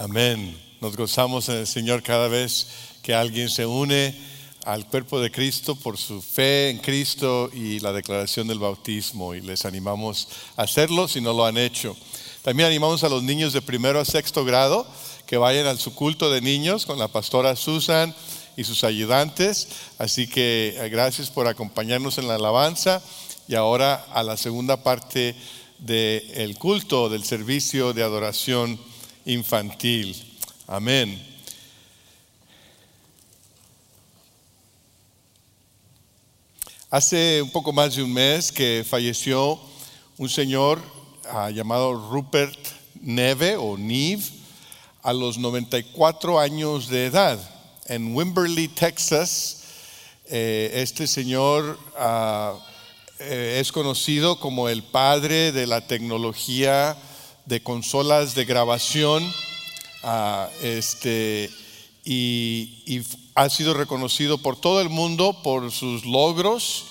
Amén. Nos gozamos en el Señor cada vez que alguien se une al cuerpo de Cristo por su fe en Cristo y la declaración del bautismo y les animamos a hacerlo si no lo han hecho. También animamos a los niños de primero a sexto grado que vayan al su culto de niños con la pastora Susan y sus ayudantes. Así que eh, gracias por acompañarnos en la alabanza y ahora a la segunda parte del culto, del servicio de adoración infantil. Amén. Hace un poco más de un mes que falleció un señor ah, llamado Rupert Neve o Neve a los 94 años de edad en Wimberley, Texas. Eh, este señor ah, eh, es conocido como el padre de la tecnología de consolas de grabación ah, este, y, ha sido reconocido por todo el mundo por sus logros,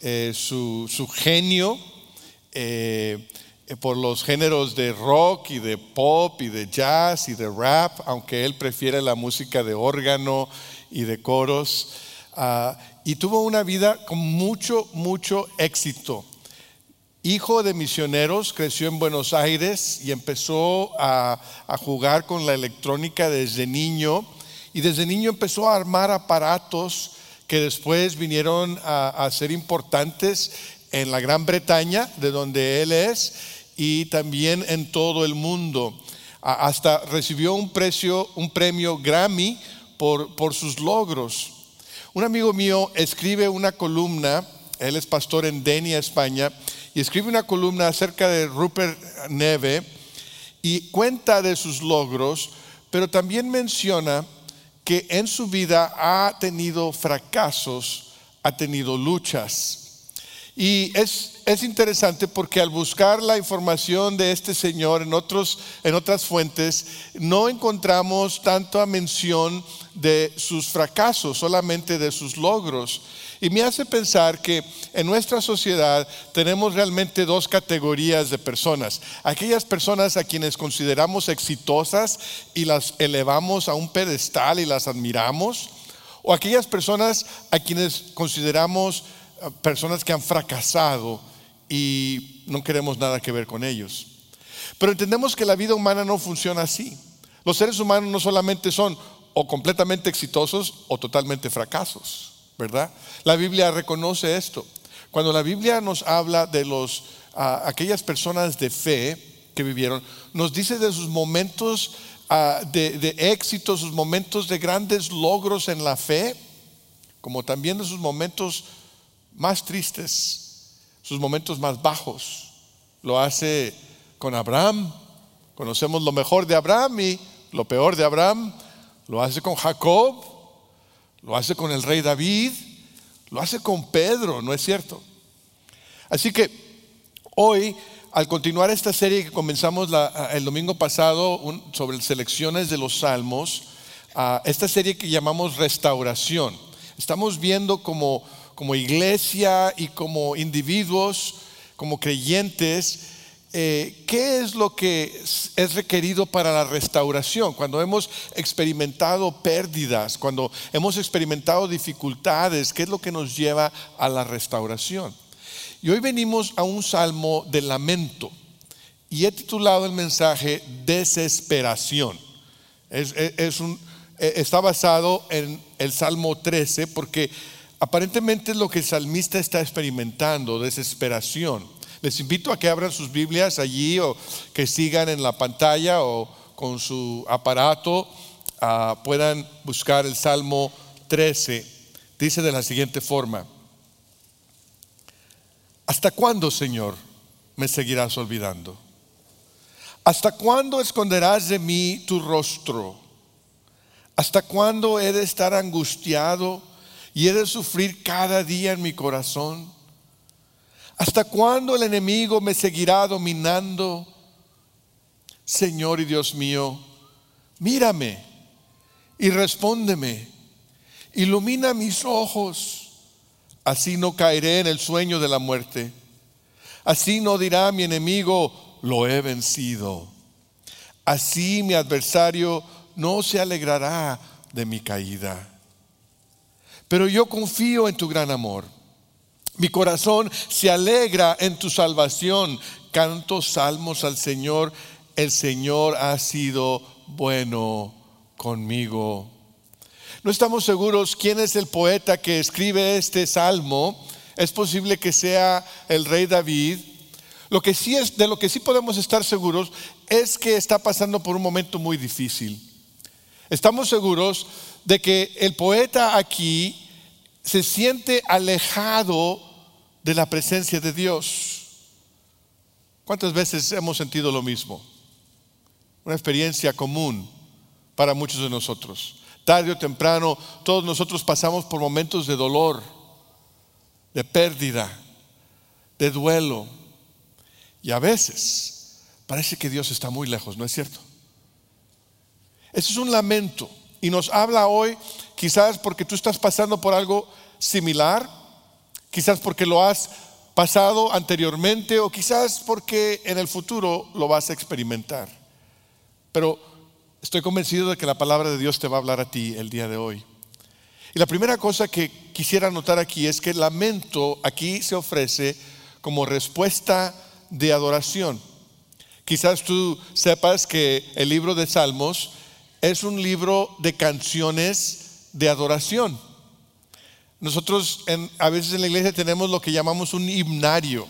eh, su, genio, eh, por los géneros de rock y de pop y de jazz y de rap, aunque él prefiere la música de órgano y de coros. Ah, y tuvo una vida con mucho, mucho éxito. Hijo de misioneros, creció en Buenos Aires y empezó a, jugar con la electrónica desde niño. Y desde niño empezó a armar aparatos que después vinieron a, ser importantes en la Gran Bretaña, de donde él es, y también en todo el mundo. hasta recibió un, premio Grammy por, por sus logros. Un amigo mío escribe una columna, él es pastor en Denia, España, y escribe una columna acerca de Rupert Neve y cuenta de sus logros, pero también menciona que en su vida ha tenido fracasos, ha tenido luchas. Y es, es, interesante porque al buscar la información de este señor en, otros, en otras fuentes, no encontramos tanta mención de sus fracasos, solamente de sus logros. Y me hace pensar que en nuestra sociedad tenemos realmente dos categorías de personas. Aquellas personas a quienes consideramos exitosas y las elevamos a un pedestal y las admiramos. O aquellas personas a quienes consideramos eh, personas que han fracasado y no queremos nada que ver con ellos. Pero entendemos que la vida humana no funciona así. Los seres humanos no solamente son o completamente exitosos o totalmente fracasos. ¿Verdad? La Biblia reconoce esto. Cuando la Biblia nos habla de los, aquellas personas de fe que vivieron, nos dice de sus momentos de, de éxito, sus momentos de grandes logros en la fe, como también de sus momentos más tristes, sus momentos más bajos. Lo hace con Abraham. Conocemos lo mejor de Abraham y lo peor de Abraham. Lo hace con Jacob lo hace con el rey David, lo hace con Pedro, ¿no es cierto? Así que hoy, al continuar esta serie que comenzamos el domingo pasado sobre selecciones de los salmos, esta serie que llamamos restauración, estamos viendo como, como iglesia y como individuos, como creyentes, eh, ¿qué es lo que es requerido para la restauración? Cuando hemos experimentado pérdidas, cuando hemos experimentado dificultades, ¿qué es lo que nos lleva a la restauración? Y hoy venimos a un salmo de lamento y he titulado el mensaje Desesperación. Es, un, e, está basado en el Salmo 13 porque aparentemente es lo que el salmista está experimentando, desesperación. Les invito a que abran sus Biblias allí o que sigan en la pantalla o con su aparato ah, puedan buscar el Salmo 13. Dice de la siguiente forma, ¿hasta cuándo, Señor, me seguirás olvidando? ¿Hasta cuándo esconderás de mí tu rostro? ¿Hasta cuándo he de estar angustiado y he de sufrir cada día en mi corazón? ¿Hasta cuándo el enemigo me seguirá dominando? Señor y Dios mío, mírame y respóndeme. Ilumina mis ojos, así no caeré en el sueño de la muerte. Así no dirá mi enemigo, lo he vencido. Así mi adversario no se alegrará de mi caída. Pero yo confío en tu gran amor. Mi corazón se alegra en tu salvación. Canto salmos al Señor. El Señor ha sido bueno conmigo. No estamos seguros quién es el poeta que escribe este salmo. Es posible que sea el rey David. Lo que sí es, de lo que sí podemos estar seguros es que está pasando por un momento muy difícil. Estamos seguros de que el poeta aquí se siente alejado de la presencia de Dios. ¿Cuántas veces hemos sentido lo mismo? Una experiencia común para muchos de nosotros. Tarde o temprano, todos nosotros pasamos por momentos de dolor, de pérdida, de duelo. Y a veces parece que Dios está muy lejos, ¿no es cierto? Eso es un lamento. Y nos habla hoy quizás porque tú estás pasando por algo similar, quizás porque lo has pasado anteriormente o quizás porque en el futuro lo vas a experimentar. Pero estoy convencido de que la palabra de Dios te va a hablar a ti el día de hoy. Y la primera cosa que quisiera notar aquí es que el lamento aquí se ofrece como respuesta de adoración. Quizás tú sepas que el libro de Salmos es un libro de canciones de adoración. Nosotros a veces en la iglesia tenemos lo que llamamos un himnario.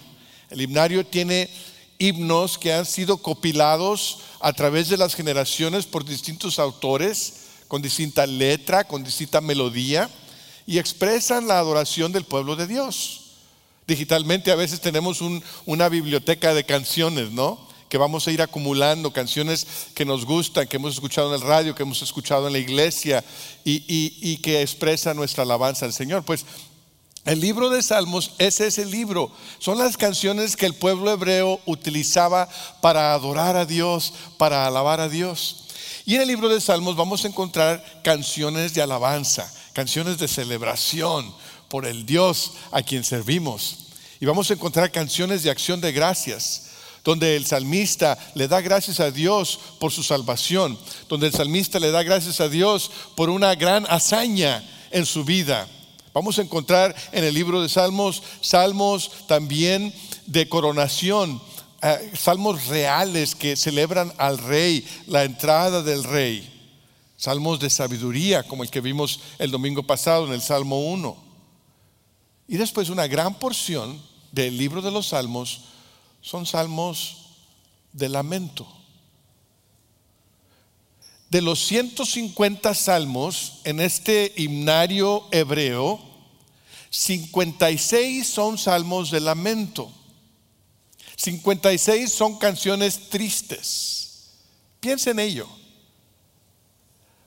El himnario tiene himnos que han sido copilados a través de las generaciones por distintos autores, con distinta letra, con distinta melodía, y expresan la adoración del pueblo de Dios. Digitalmente a veces tenemos una biblioteca de canciones, ¿no? Que vamos a ir acumulando, canciones que nos gustan, que hemos escuchado en el radio, que hemos escuchado en la iglesia y, que expresan nuestra alabanza al Señor. Pues el libro de Salmos es ese libro. Son las canciones que el pueblo hebreo utilizaba para adorar a Dios, para alabar a Dios. Y en el libro de Salmos vamos a encontrar canciones de alabanza, canciones de celebración por el Dios a quien servimos. Y vamos a encontrar canciones de acción de gracias donde el salmista le da gracias a Dios por su salvación, donde el salmista le da gracias a Dios por una gran hazaña en su vida. Vamos a encontrar en el libro de Salmos salmos también de coronación, eh, salmos reales que celebran al rey, la entrada del rey. Salmos de sabiduría, como el que vimos el domingo pasado en el Salmo 1. Y después una gran porción del libro de los Salmos son salmos de lamento. De los 150 salmos en este himnario hebreo, 56 son salmos de lamento. 56 son canciones tristes. Piensa en ello.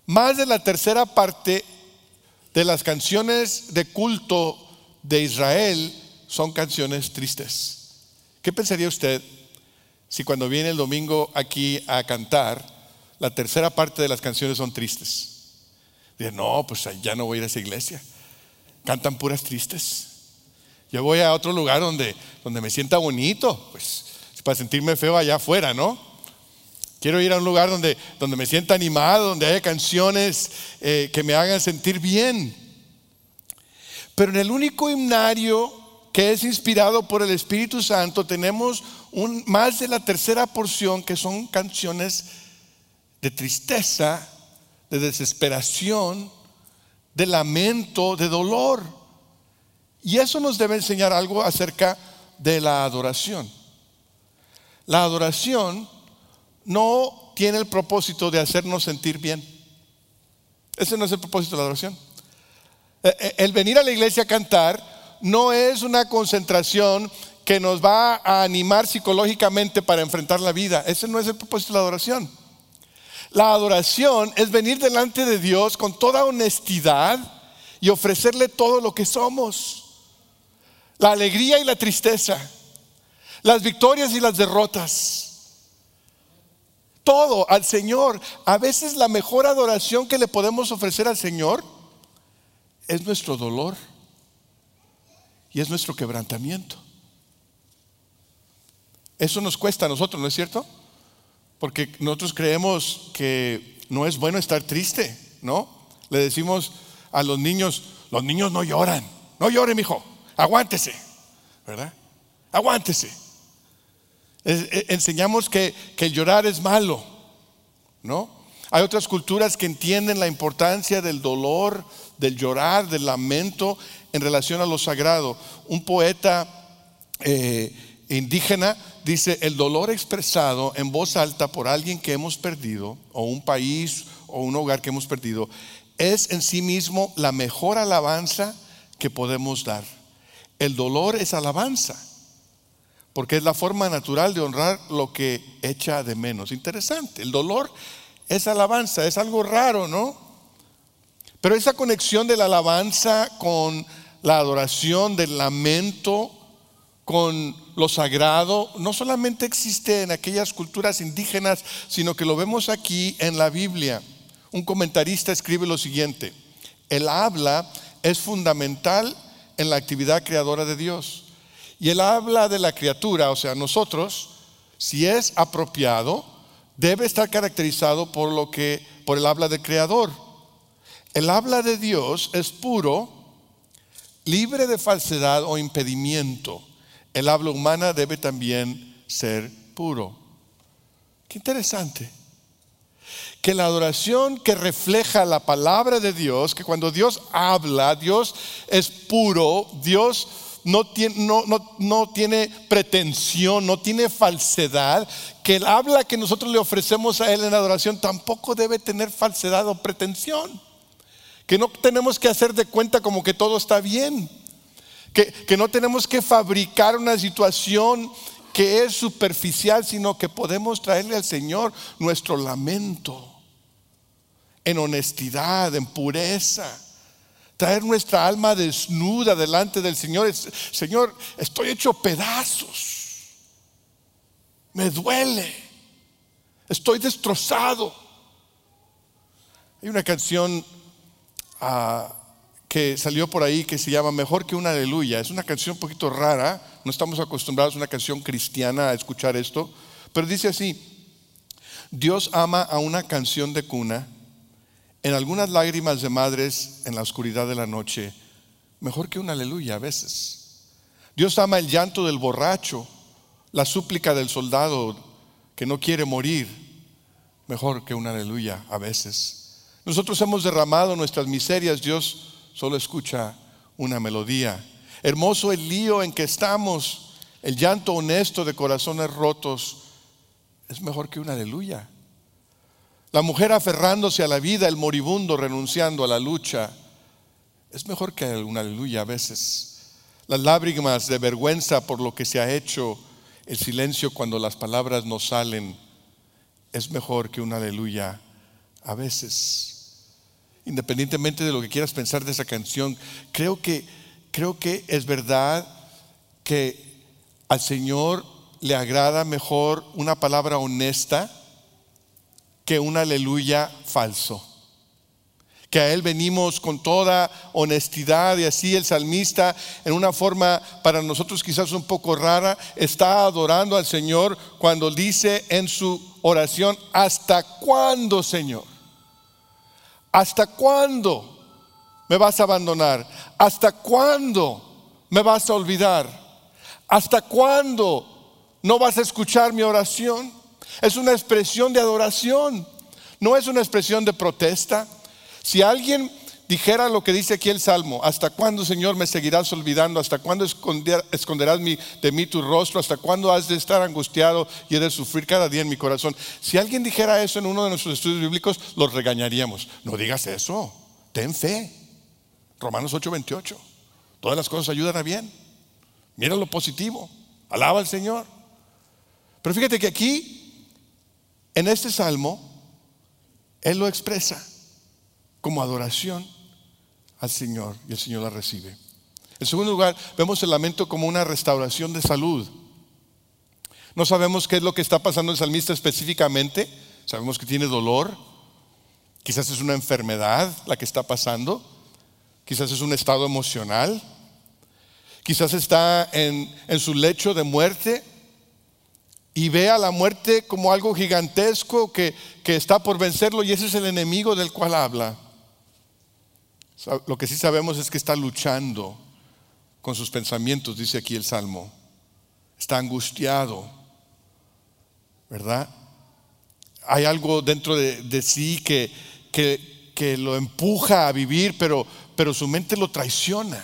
Más de la tercera parte de las canciones de culto de Israel son canciones tristes. ¿Qué pensaría usted si cuando viene el domingo aquí a cantar, la tercera parte de las canciones son tristes? Dice, no, pues ya no voy a ir a esa iglesia. Cantan puras tristes. Yo voy a otro lugar donde, donde me sienta bonito, pues para sentirme feo allá afuera, ¿no? Quiero ir a un lugar donde, donde me sienta animado, donde haya canciones eh, que me hagan sentir bien. Pero en el único himnario que es inspirado por el Espíritu Santo, tenemos más de la tercera porción que son canciones de tristeza, de desesperación, de lamento, de dolor. Y eso nos debe enseñar algo acerca de la adoración. La adoración no tiene el propósito de hacernos sentir bien. Ese no es el propósito de la adoración. Eh, eh, el venir a la iglesia a cantar no es una concentración que nos va a animar psicológicamente para enfrentar la vida. Ese no es el propósito de la adoración. La adoración es venir delante de Dios con toda honestidad y ofrecerle todo lo que somos. La alegría y la tristeza, las victorias y las derrotas. Todo al Señor. A veces la mejor adoración que le podemos ofrecer al Señor es nuestro dolor y es nuestro quebrantamiento. Eso nos cuesta a nosotros, ¿no es cierto? Porque nosotros creemos que no es bueno estar triste, ¿no? Le decimos a los niños, los niños no lloran, no llore, mijo, aguántese, ¿verdad? Aguántese. E, enseñamos que, que llorar es malo, ¿no? Hay otras culturas que entienden la importancia del dolor, del llorar, del lamento en relación a lo sagrado. Un poeta eh, indígena dice, el dolor expresado en voz alta por alguien que hemos perdido, o un país o un hogar que hemos perdido, es en sí mismo la mejor alabanza que podemos dar. El dolor es alabanza, porque es la forma natural de honrar lo que echa de menos. Interesante, el dolor es alabanza, es algo raro, ¿no? Pero esa conexión de la alabanza con la adoración, del lamento, con lo sagrado, no solamente existe en aquellas culturas indígenas, sino que lo vemos aquí en la Biblia. Un comentarista escribe lo siguiente, el habla es fundamental en la actividad creadora de Dios. Y el habla de la criatura, o sea, nosotros, si es apropiado, debe estar caracterizado por lo que por el habla del creador. El habla de Dios es puro, libre de falsedad o impedimento. El habla humana debe también ser puro. Qué interesante. Que la adoración que refleja la palabra de Dios, que cuando Dios habla, Dios es puro, Dios no tiene, no, no, tiene pretensión, no tiene falsedad, que el habla que nosotros le ofrecemos a Él en adoración tampoco debe tener falsedad o pretensión que no tenemos que hacer de cuenta como que todo está bien, que, que no tenemos que fabricar una situación que es superficial, sino que podemos traerle al Señor nuestro lamento en honestidad, en pureza. Traer nuestra alma desnuda delante del Señor. Señor, estoy hecho pedazos. Me duele. Estoy destrozado. Hay una canción que salió por ahí que se llama Mejor que una aleluya. Es una canción un poquito rara, no estamos acostumbrados a una canción cristiana a escuchar esto, pero dice así, Dios ama a una canción de cuna, en algunas lágrimas de madres en la oscuridad de la noche, mejor que una aleluya a veces. Dios ama el llanto del borracho, la súplica del soldado que no quiere morir, mejor que una aleluya a veces. Nosotros hemos derramado nuestras miserias, Dios solo escucha una melodía. Hermoso el lío en que estamos, el llanto honesto de corazones rotos, es mejor que una aleluya. La mujer aferrándose a la vida, el moribundo renunciando a la lucha, es mejor que una aleluya a veces. Las lágrimas de vergüenza por lo que se ha hecho, el silencio cuando las palabras no salen, es mejor que una aleluya a veces independientemente de lo que quieras pensar de esa canción, creo que, creo que es verdad que al Señor le agrada mejor una palabra honesta que un aleluya falso. Que a Él venimos con toda honestidad y así el salmista en una forma para nosotros quizás un poco rara está adorando al Señor cuando dice en su oración, ¿hasta cuándo Señor? ¿Hasta cuándo me vas a abandonar? ¿Hasta cuándo me vas a olvidar? ¿Hasta cuándo no vas a escuchar mi oración? Es una expresión de adoración, no es una expresión de protesta. Si alguien dijera lo que dice aquí el Salmo, ¿hasta cuándo, Señor, me seguirás olvidando? ¿Hasta cuándo esconderás de mí tu rostro? ¿Hasta cuándo has de estar angustiado y he de sufrir cada día en mi corazón? Si alguien dijera eso en uno de nuestros estudios bíblicos, los regañaríamos. No digas eso, ten fe. Romanos 8:28. Todas las cosas ayudan a bien. Mira lo positivo. Alaba al Señor. Pero fíjate que aquí, en este salmo, Él lo expresa como adoración al Señor y el Señor la recibe. En segundo lugar, vemos el lamento como una restauración de salud. No sabemos qué es lo que está pasando el salmista específicamente. Sabemos que tiene dolor. Quizás es una enfermedad la que está pasando. Quizás es un estado emocional. Quizás está en, en su lecho de muerte y ve a la muerte como algo gigantesco que, que está por vencerlo y ese es el enemigo del cual habla. Lo que sí sabemos es que está luchando con sus pensamientos, dice aquí el Salmo. Está angustiado, ¿verdad? Hay algo dentro de, sí que, que, que, lo empuja a vivir, pero, pero su mente lo traiciona.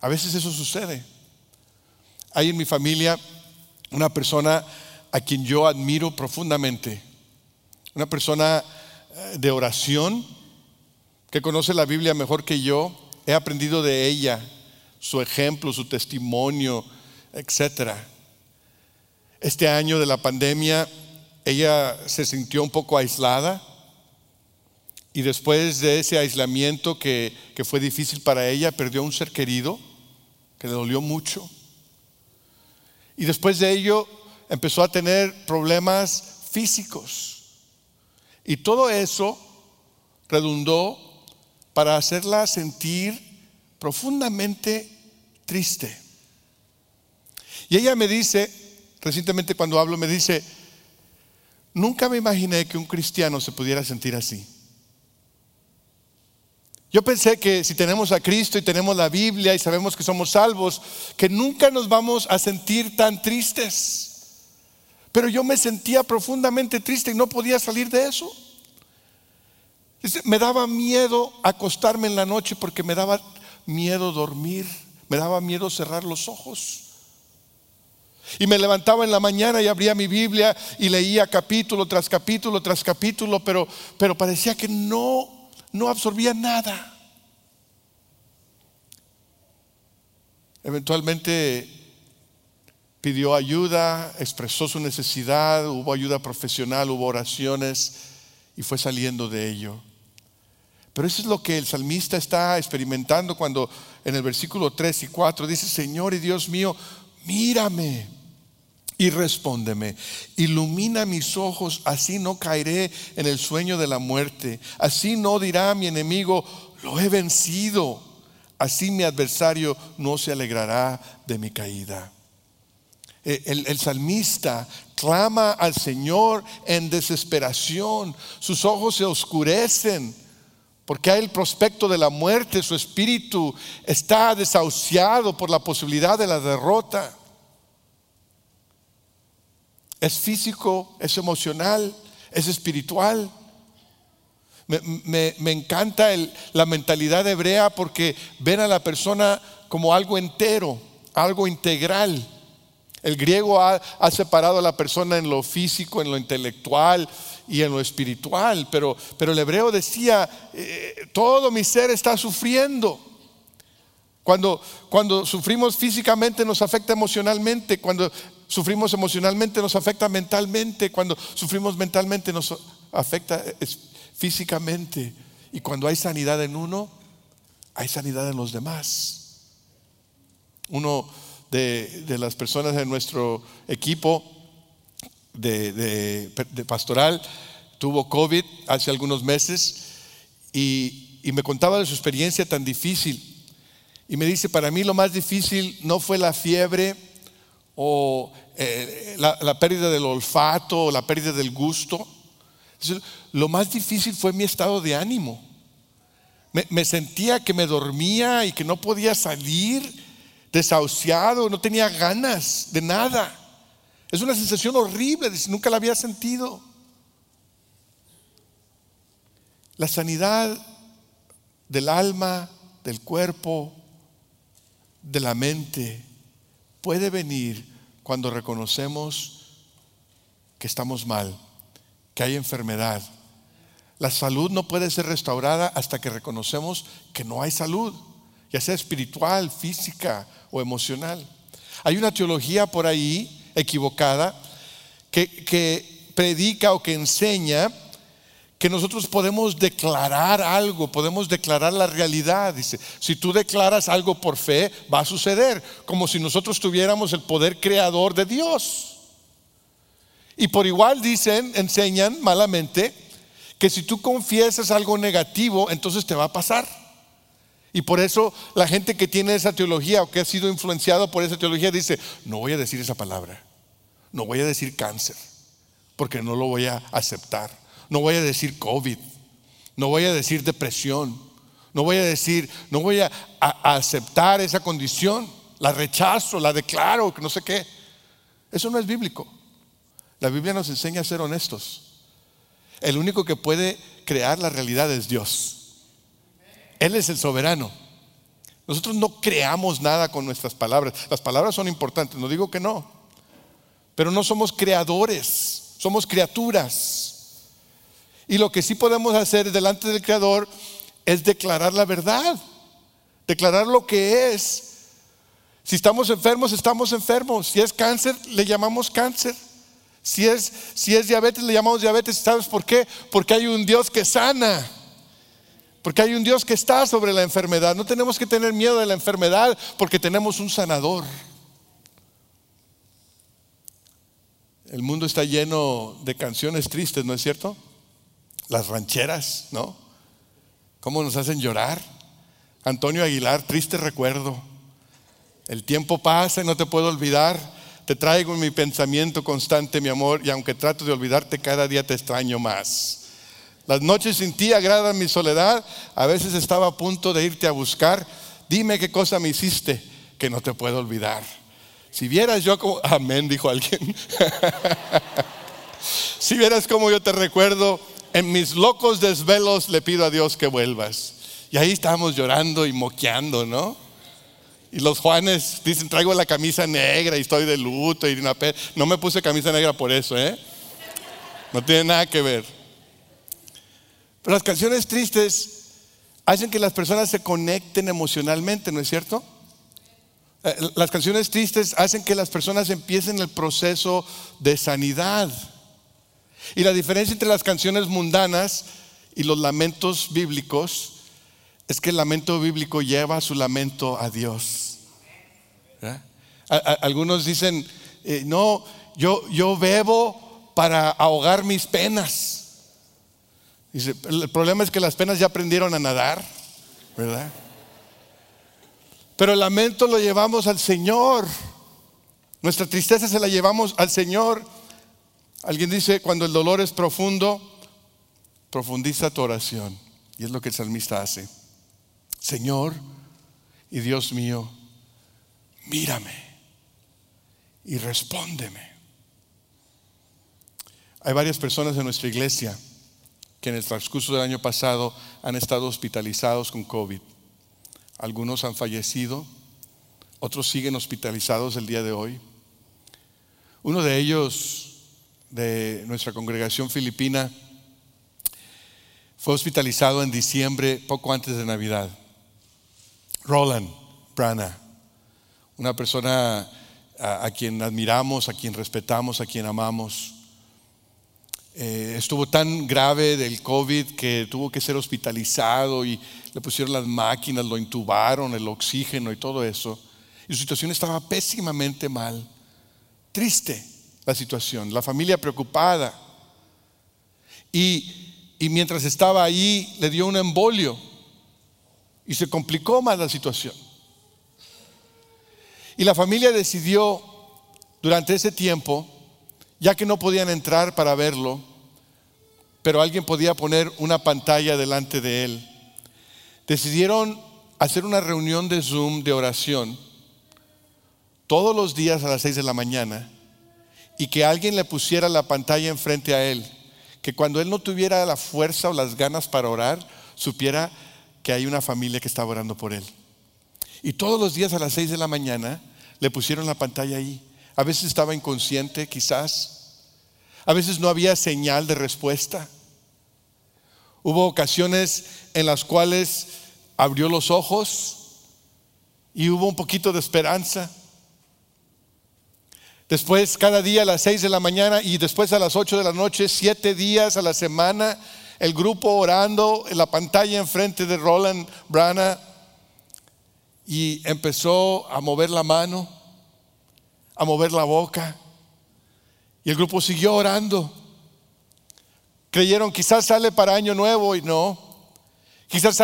A veces eso sucede. Hay en mi familia una persona a quien yo admiro profundamente, una persona eh, de oración que conoce la Biblia mejor que yo. He aprendido de ella, su ejemplo, su testimonio, etc. Este año de la pandemia, ella se sintió un poco aislada y después de ese aislamiento que, que fue difícil para ella, perdió un ser querido que le dolió mucho. Y después de ello empezó a tener problemas físicos. Y todo eso redundó para hacerla sentir profundamente triste. Y ella me dice, recientemente cuando hablo, me dice, nunca me imaginé que un cristiano se pudiera sentir así. Yo pensé que si tenemos a Cristo y tenemos la Biblia y sabemos que somos salvos, que nunca nos vamos a sentir tan tristes. Pero yo me sentía profundamente triste y no podía salir de eso. Me daba miedo acostarme en la noche porque me daba miedo dormir, me daba miedo cerrar los ojos. Y me levantaba en la mañana y abría mi Biblia y leía capítulo tras capítulo tras capítulo, pero, pero parecía que no no absorbía nada. Eventualmente pidió ayuda, expresó su necesidad, hubo ayuda profesional, hubo oraciones y fue saliendo de ello. Pero eso es lo que el salmista está experimentando cuando en el versículo 3 y 4 dice, Señor y Dios mío, mírame y respóndeme. Ilumina mis ojos, así no caeré en el sueño de la muerte. Así no dirá mi enemigo, lo he vencido. Así mi adversario no se alegrará de mi caída. Eh, el, el, salmista clama al Señor en desesperación. Sus ojos se oscurecen porque hay el prospecto de la muerte. Su espíritu está desahuciado por la posibilidad de la derrota. Es físico, es emocional, es espiritual. Me, encanta la mentalidad hebrea porque ven a la persona como algo entero, algo integral. El griego ha, separado a la persona en lo físico, en lo intelectual y en lo espiritual, pero, pero el hebreo decía, eh, todo mi ser está sufriendo. Cuando, cuando sufrimos físicamente nos afecta emocionalmente, cuando sufrimos emocionalmente nos afecta mentalmente, cuando sufrimos mentalmente nos afecta físicamente. Y cuando hay sanidad en uno, hay sanidad en los demás. Uno de, las personas de nuestro equipo de, pastoral tuvo COVID hace algunos meses y, y me contaba de su experiencia tan difícil. Y me dice, para mí lo más difícil no fue la fiebre, o eh, la, pérdida del olfato o la pérdida del gusto. lo más difícil fue mi estado de ánimo. Me, sentía que me dormía y que no podía salir, desahuciado, no tenía ganas de nada. Es una sensación horrible, nunca la había sentido. La sanidad del alma, del cuerpo, de la mente puede venir cuando reconocemos que estamos mal, que hay enfermedad. La salud no puede ser restaurada hasta que reconocemos que no hay salud, ya sea espiritual, física o emocional. Hay una teología por ahí equivocada que, que predica o que enseña que nosotros podemos declarar algo, podemos declarar la realidad. Dice, si tú declaras algo por fe, va a suceder, como si nosotros tuviéramos el poder creador de Dios. Y por igual dicen, enseñan malamente, que si tú confiesas algo negativo, entonces te va a pasar. Y por eso la gente que tiene esa teología o que ha sido influenciado por esa teología dice, no voy a decir esa palabra, No voy a decir cáncer, porque no lo voy a aceptar. No voy a decir COVID. No voy a decir depresión. No voy a decir, no voy a, aceptar esa condición. La rechazo, la declaro, no sé qué. Eso no es bíblico. La Biblia nos enseña a ser honestos. El único que puede crear la realidad es Dios. Él es el soberano. Nosotros no creamos nada con nuestras palabras. Las palabras son importantes, no digo que no. Pero no somos creadores, somos criaturas. Y lo que sí podemos hacer delante del Creador es declarar la verdad, declarar lo que es. Si estamos enfermos, estamos enfermos. Si es cáncer, le llamamos cáncer. Si es, si es diabetes, le llamamos diabetes. ¿Sabes por qué? Porque hay un Dios que sana. Porque hay un Dios que está sobre la enfermedad. No tenemos que tener miedo de la enfermedad porque tenemos un sanador. El mundo está lleno de canciones tristes, ¿no es cierto? Las rancheras, ¿no? ¿Cómo nos hacen llorar? Antonio Aguilar, triste recuerdo. El tiempo pasa y no te puedo olvidar. Te traigo en mi pensamiento constante, mi amor, y aunque trato de olvidarte, cada día te extraño más. Las noches sin ti agradan mi soledad. A veces estaba a punto de irte a buscar. Dime qué cosa me hiciste que no te puedo olvidar. Si vieras yo como, amén, dijo alguien. si vieras como yo te recuerdo, en mis locos desvelos le pido a Dios que vuelvas. Y ahí estábamos llorando y moqueando, ¿no? Y los Juanes dicen, traigo la camisa negra y estoy de luto. Y no me puse camisa negra por eso, ¿eh? No tiene nada que ver. Pero las canciones tristes hacen que las personas se conecten emocionalmente, ¿no es cierto? Eh, las canciones tristes hacen que las personas empiecen el proceso de sanidad. Y la diferencia entre las canciones mundanas y los lamentos bíblicos es que el lamento bíblico lleva su lamento a Dios. algunos dicen, eh, no, yo, yo bebo para ahogar mis penas. Dice, el problema es que las penas ya aprendieron a nadar, ¿verdad? Pero el lamento lo llevamos al Señor. Nuestra tristeza se la llevamos al Señor. Alguien dice, cuando el dolor es profundo, profundiza tu oración. Y es lo que el salmista hace. Señor y Dios mío, mírame y respóndeme. Hay varias personas en nuestra iglesia que en el transcurso del año pasado han estado hospitalizados con COVID. Algunos han fallecido, otros siguen hospitalizados el día de hoy. Uno de ellos, de nuestra congregación filipina, fue hospitalizado en diciembre, poco antes de Navidad. Roland Brana, una persona a, a quien admiramos, a quien respetamos, a quien amamos. Eh, estuvo tan grave del COVID que tuvo que ser hospitalizado y le pusieron las máquinas, lo intubaron, el oxígeno y todo eso. Y su situación estaba pésimamente mal. Triste la situación, la familia preocupada. Y, y mientras estaba ahí le dio un embolio y se complicó más la situación. Y la familia decidió durante ese tiempo ya que no podían entrar para verlo, pero alguien podía poner una pantalla delante de él. Decidieron hacer una reunión de Zoom de oración todos los días a las seis de la mañana y que alguien le pusiera la pantalla enfrente a él, que cuando él no tuviera la fuerza o las ganas para orar, supiera que hay una familia que estaba orando por él. Y todos los días a las seis de la mañana le pusieron la pantalla ahí. A veces estaba inconsciente, quizás. A veces no había señal de respuesta. Hubo ocasiones en las cuales abrió los ojos y hubo un poquito de esperanza. Después, cada día a las seis de la mañana y después a las ocho de la noche, siete días a la semana, el grupo orando en la pantalla enfrente de Roland Brana y empezó a mover la mano a mover la boca. Y el grupo siguió orando. Creyeron, quizás sale para Año Nuevo y no. Quizás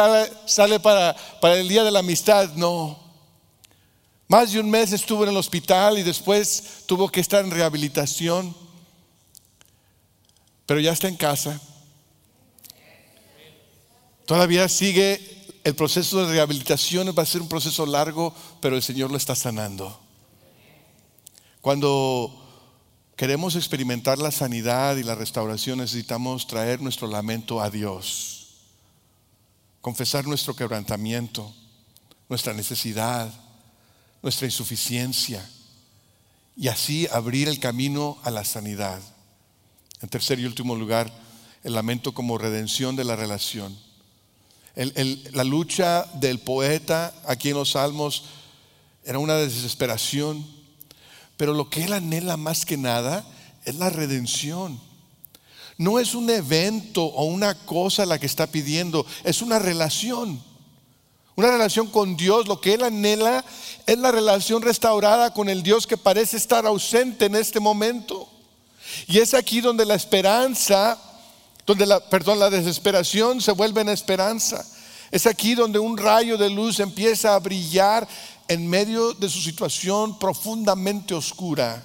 sale, para, para el Día de la Amistad, no. Más de un mes estuvo en el hospital y después tuvo que estar en rehabilitación. Pero ya está en casa. Todavía sigue el proceso de rehabilitación, va a ser un proceso largo, pero el Señor lo está sanando. Cuando queremos experimentar la sanidad y la restauración, necesitamos traer nuestro lamento a Dios, confesar nuestro quebrantamiento, nuestra necesidad nuestra insuficiencia y así abrir el camino a la sanidad. En tercer y último lugar, el lamento como redención de la relación. la lucha del poeta aquí en los salmos era una desesperación, pero lo que él anhela más que nada es la redención. No es un evento o una cosa la que está pidiendo, es una relación. Una relación con Dios, lo que él anhela es la relación restaurada con el Dios que parece estar ausente en este momento. Y es aquí donde la esperanza, donde la, perdón, la desesperación se vuelve en esperanza. Es aquí donde un rayo de luz empieza a brillar en medio de su situación profundamente oscura.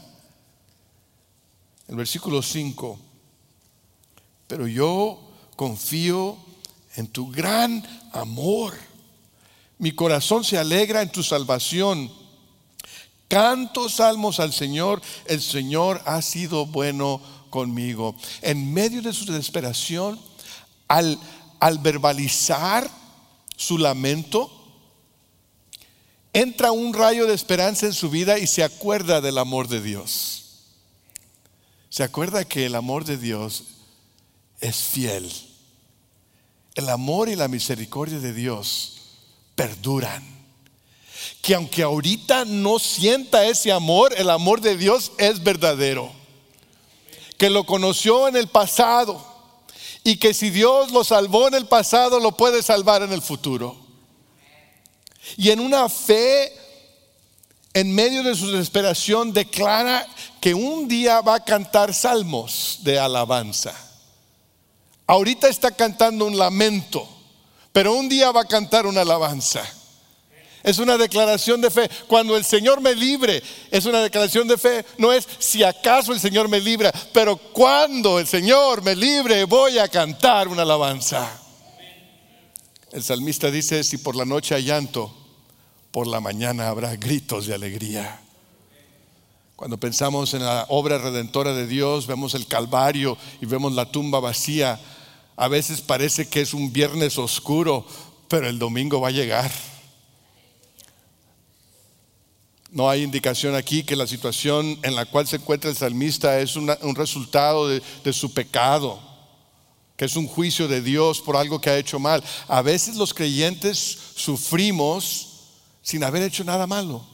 El versículo 5. Pero yo confío en tu gran amor mi corazón se alegra en tu salvación. Canto salmos al Señor, el Señor ha sido bueno conmigo. En medio de su desesperación, al, al verbalizar su lamento, entra un rayo de esperanza en su vida y se acuerda del amor de Dios. Se acuerda que el amor de Dios es fiel. El amor y la misericordia de Dios perduran. Que aunque ahorita no sienta ese amor, el amor de Dios es verdadero. Que lo conoció en el pasado y que si Dios lo salvó en el pasado, lo puede salvar en el futuro. Y en una fe, en medio de su desesperación, declara que un día va a cantar salmos de alabanza. Ahorita está cantando un lamento pero un día va a cantar una alabanza. Es una declaración de fe. Cuando el Señor me libre, es una declaración de fe. No es si acaso el Señor me libra, pero cuando el Señor me libre, voy a cantar una alabanza. El salmista dice, si por la noche hay llanto, por la mañana habrá gritos de alegría. Cuando pensamos en la obra redentora de Dios, vemos el Calvario y vemos la tumba vacía a veces parece que es un viernes oscuro, pero el domingo va a llegar. No hay indicación aquí que la situación en la cual se encuentra el salmista es un resultado de, de su pecado, que es un juicio de Dios por algo que ha hecho mal. A veces los creyentes sufrimos sin haber hecho nada malo.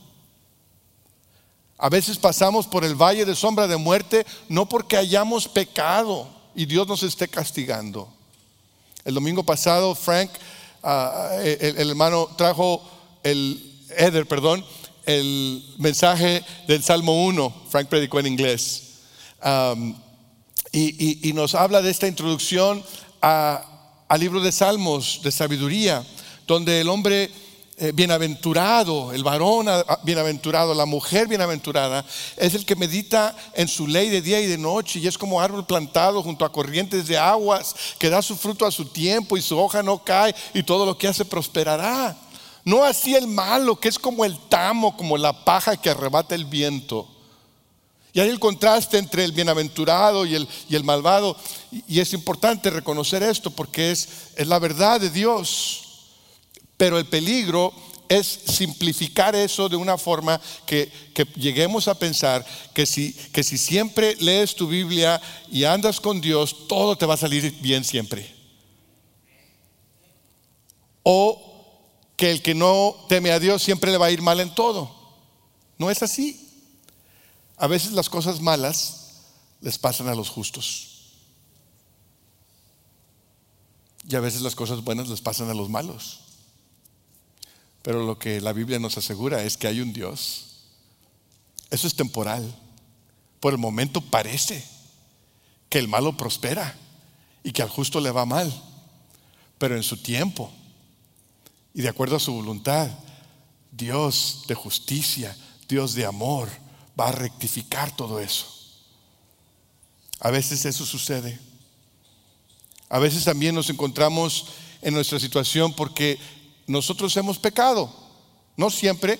A veces pasamos por el valle de sombra de muerte no porque hayamos pecado y Dios nos esté castigando. El domingo pasado, Frank, ah, el, hermano, trajo el, Eder, perdón, el mensaje del Salmo 1. Frank predicó en inglés. Y, nos habla de esta introducción al libro de Salmos, de sabiduría, donde el hombre eh, bienaventurado, el varón bienaventurado, la mujer bienaventurada, es el que medita en su ley de día y de noche y es como árbol plantado junto a corrientes de aguas que da su fruto a su tiempo y su hoja no cae y todo lo que hace prosperará. No así el malo, que es como el tamo, como la paja que arrebata el viento. Y hay el contraste entre el bienaventurado y el, y el malvado. Y, es importante reconocer esto porque es, es la verdad de Dios. Pero el peligro es simplificar eso de una forma que, lleguemos a pensar que si, que si siempre lees tu Biblia y andas con Dios, todo te va a salir bien siempre. O que el que no teme a Dios siempre le va a ir mal en todo. No es así. A veces las cosas malas les pasan a los justos. Y a veces las cosas buenas les pasan a los malos. Pero lo que la Biblia nos asegura es que hay un Dios. Eso es temporal. Por el momento parece que el malo prospera y que al justo le va mal. Pero en su tiempo y de acuerdo a su voluntad, Dios de justicia, Dios de amor, va a rectificar todo eso. A veces eso sucede. A veces también nos encontramos en nuestra situación porque nosotros hemos pecado. No siempre.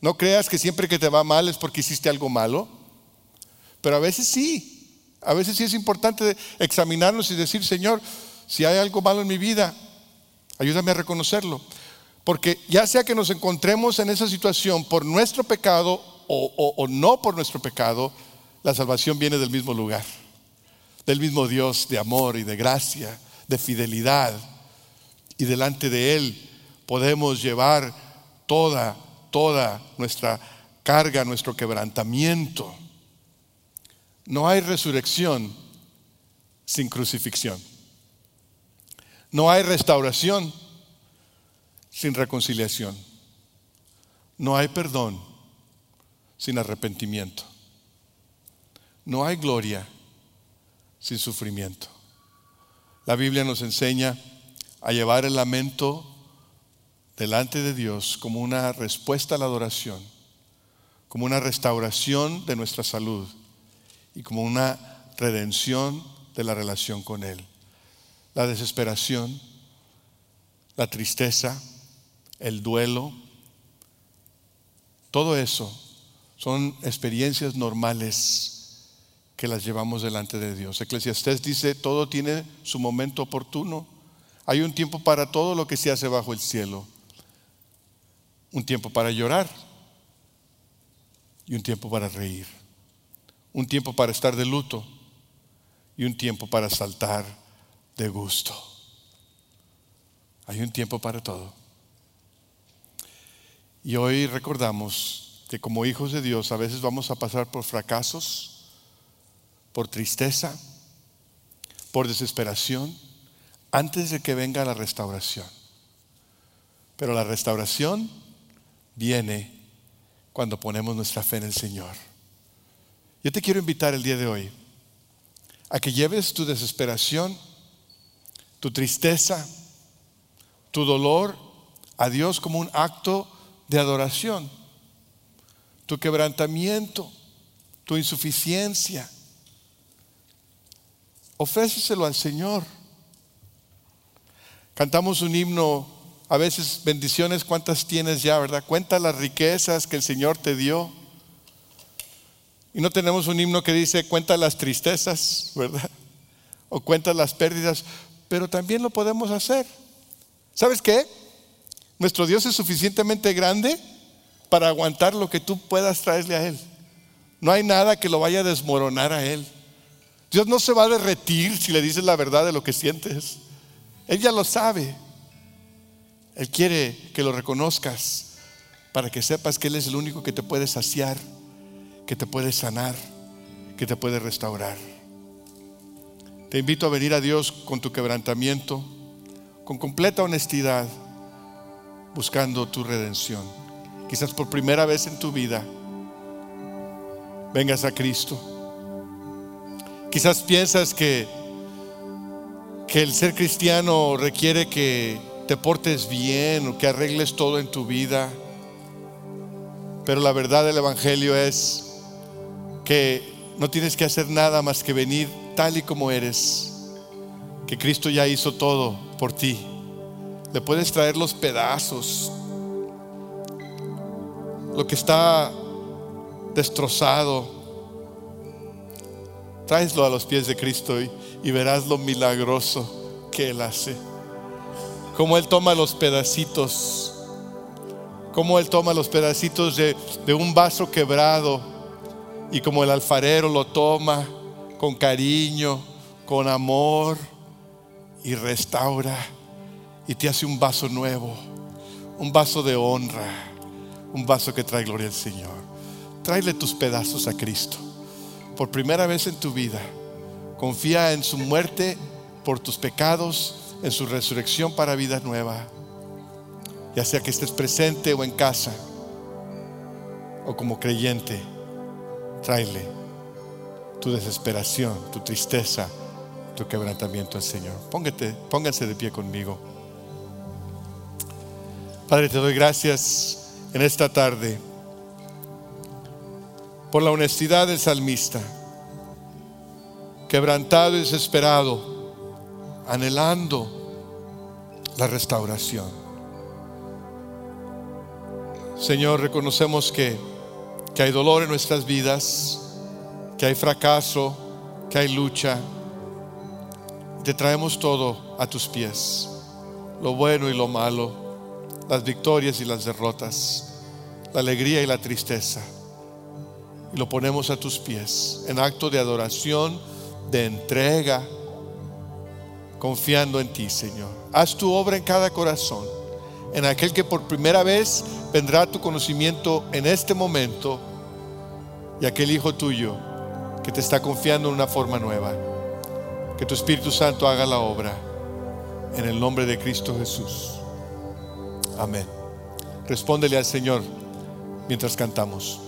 No creas que siempre que te va mal es porque hiciste algo malo. Pero a veces sí. A veces sí es importante examinarnos y decir, Señor, si hay algo malo en mi vida, ayúdame a reconocerlo. Porque ya sea que nos encontremos en esa situación por nuestro pecado o, no por nuestro pecado, la salvación viene del mismo lugar, del mismo Dios de amor y de gracia, de fidelidad. Y delante de Él podemos llevar toda, toda nuestra carga, nuestro quebrantamiento. No hay resurrección sin crucifixión. No hay restauración sin reconciliación. No hay perdón sin arrepentimiento. No hay gloria sin sufrimiento. La Biblia nos enseña a llevar el lamento delante de Dios como una respuesta a la adoración, como una restauración de nuestra salud y como una redención de la relación con Él. La desesperación, la tristeza, el duelo, todo eso son experiencias normales que las llevamos delante de Dios. Eclesiastés dice, todo tiene su momento oportuno. Hay un tiempo para todo lo que se hace bajo el cielo. Un tiempo para llorar y un tiempo para reír un tiempo para estar de luto y un tiempo para saltar de gusto. Hay un tiempo para todo. Y hoy recordamos que como hijos de Dios a veces vamos a pasar por fracasos, por tristeza, por desesperación, antes de que venga la restauración. Pero la restauración viene cuando ponemos nuestra fe en el Señor. Yo te quiero invitar el día de hoy a que lleves tu desesperación, tu tristeza, tu dolor a Dios como un acto de adoración, tu quebrantamiento, tu insuficiencia. Ofréceselo al Señor. Cantamos un himno, a veces bendiciones, ¿cuántas tienes ya, verdad? Cuenta las riquezas que el Señor te dio. Y no tenemos un himno que dice cuenta las tristezas, ¿verdad? O cuenta las pérdidas, pero también lo podemos hacer. ¿Sabes qué? Nuestro Dios es suficientemente grande para aguantar lo que tú puedas traerle a Él. No hay nada que lo vaya a desmoronar a Él. Dios no se va a derretir si le dices la verdad de lo que sientes. Él ya lo sabe. Él quiere que lo reconozcas para que sepas que Él es el único que te puede saciar que te puede sanar, que te puede restaurar. Te invito a venir a Dios con tu quebrantamiento, con completa honestidad, buscando tu redención. Quizás por primera vez en tu vida vengas a Cristo. Quizás piensas que, que el ser cristiano requiere que te portes bien o que arregles todo en tu vida. Pero la verdad del Evangelio es que no tienes que hacer nada más que venir tal y como eres, que Cristo ya hizo todo por ti. Le puedes traer los pedazos, lo que está destrozado. Tráeslo a los pies de Cristo y, verás lo milagroso que Él hace. Como Él toma los pedacitos, como Él toma los pedacitos de un vaso quebrado y como el alfarero lo toma con cariño, con amor y restaura y te hace un vaso nuevo, un vaso de honra, un vaso que trae gloria al Señor. Tráele tus pedazos a Cristo. Por primera vez en tu vida, confía en su muerte por tus pecados, en su resurrección para vida nueva. Ya sea que estés presente o en casa o como creyente tráele tu desesperación, tu tristeza, tu quebrantamiento al Señor. Póngate, pónganse de pie conmigo. Padre, te doy gracias en esta tarde por la honestidad del salmista, quebrantado y desesperado, anhelando la restauración. Señor, reconocemos que, que hay dolor en nuestras vidas, que hay fracaso, que hay lucha. Te traemos todo a tus pies, lo bueno y lo malo, las victorias y las derrotas, la alegría y la tristeza. Y lo ponemos a tus pies en acto de adoración, de entrega, confiando en ti, Señor. Haz tu obra en cada corazón, en aquel que por primera vez vendrá a tu conocimiento en este momento y aquel hijo tuyo que te está confiando en una forma nueva. Que tu Espíritu Santo haga la obra en el nombre de Cristo Jesús. Amén. Respóndele al Señor mientras cantamos.